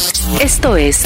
Podcast. Esto es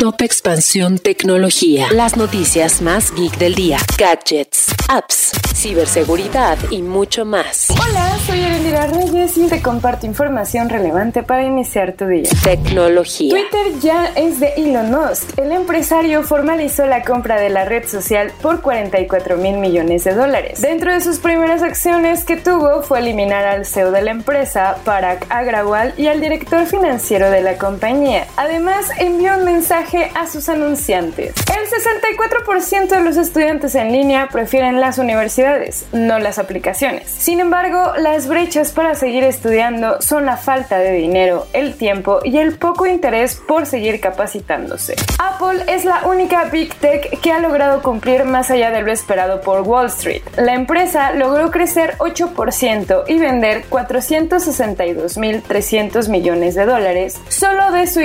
Top Expansión Tecnología. Las noticias más geek del día. Gadgets, apps, ciberseguridad y mucho más. Hola, soy Erendira Reyes y te comparto información relevante para iniciar tu día. Tecnología. Twitter ya es de Elon Musk. El empresario formalizó la compra de la red social por 44 mil millones de dólares. Dentro de sus primeras acciones que tuvo fue eliminar al CEO de la empresa, Parag Agrawal, y al director financiero de la compañía. Además, envió un mensaje a sus anunciantes. El 64% de los estudiantes en línea prefieren las universidades, no las aplicaciones. Sin embargo, las brechas para seguir estudiando son la falta de dinero, el tiempo y el poco interés por seguir capacitándose. Apple es la única Big Tech que ha logrado cumplir más allá de lo esperado por Wall Street. La empresa logró crecer 8% y vender 462.300 millones de dólares solo de su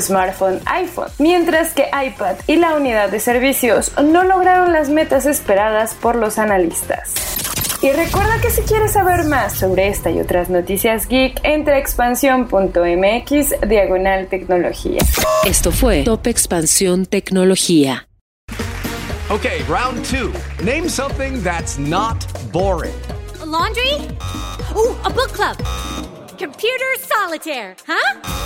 smartphone iPhone, mientras que iPad y la unidad de servicios no lograron las metas esperadas por los analistas. Y recuerda que si quieres saber más sobre esta y otras noticias geek, entra a expansión.mx diagonal tecnología. Esto fue Top Expansión Tecnología. Okay, round two. Name something that's not boring. A laundry? Ooh, a book club. Computer solitaire, huh?